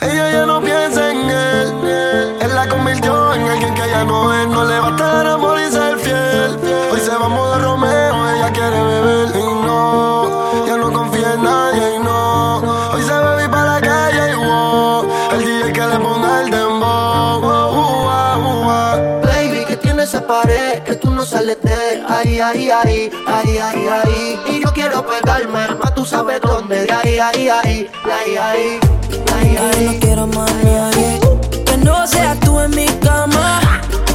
Ella ya no piensa en él. Él la convirtió en alguien que ya no Esa pared que tú no sales de ahí, ahí, ahí, ahí, ahí, ahí. Y yo quiero pegarme, más tú sabes dónde, de ahí, ahí, ahí, ahí, ahí. Yo no quiero más nadie que no seas tú en mi cama.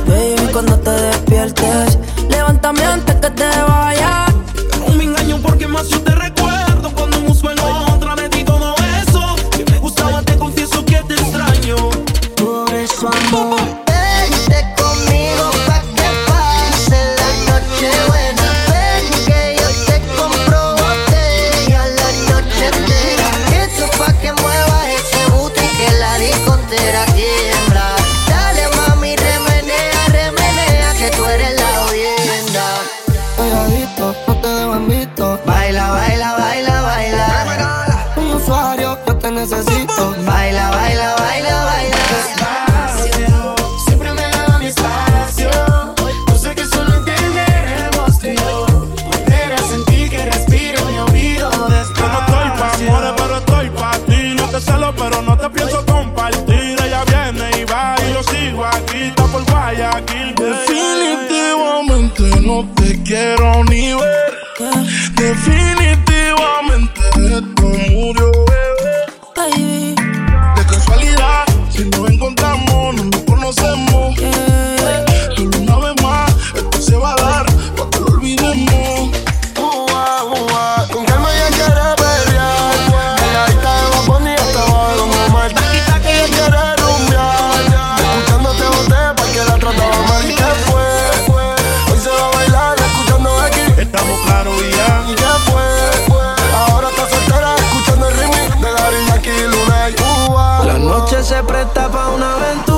Baby, cuando te despiertes, levántame antes que te vayas. No me engaño porque más yo te recuerdo cuando busco en otra de ti todo eso. Que me gustaba, te confieso que te extraño. Por eso amor. Baila, baila, baila, baila. Siempre me daba mi espacio. Yo sé que solo entenderemos tú y yo. Volver sentir que respiro mi oído Yo no estoy pa' amores, pero estoy pa' ti. No te celo, pero no te pienso compartir. Ella viene y va y yo sigo aquí. Está por Guayaquil. Se presta pa' una aventura.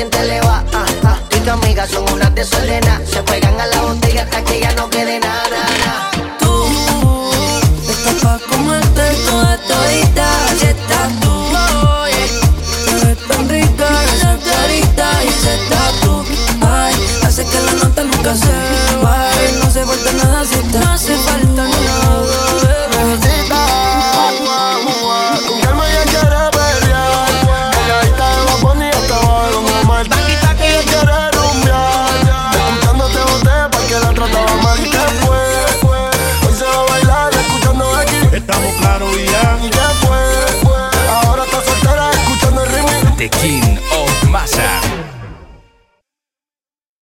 Que te sientes elevada. Ah, ah. Tú y tu amiga son unas desordenadas, se pegan a la botella hasta que ya no quede nada, nada. Tú estás pa' comerte toda todita. Así estás tú. Oye, te tan rica esa carita y ese tatu. Ay, hace que la nota nunca se vaya. No hace falta nada si está. No hace falta nada. trataba mal.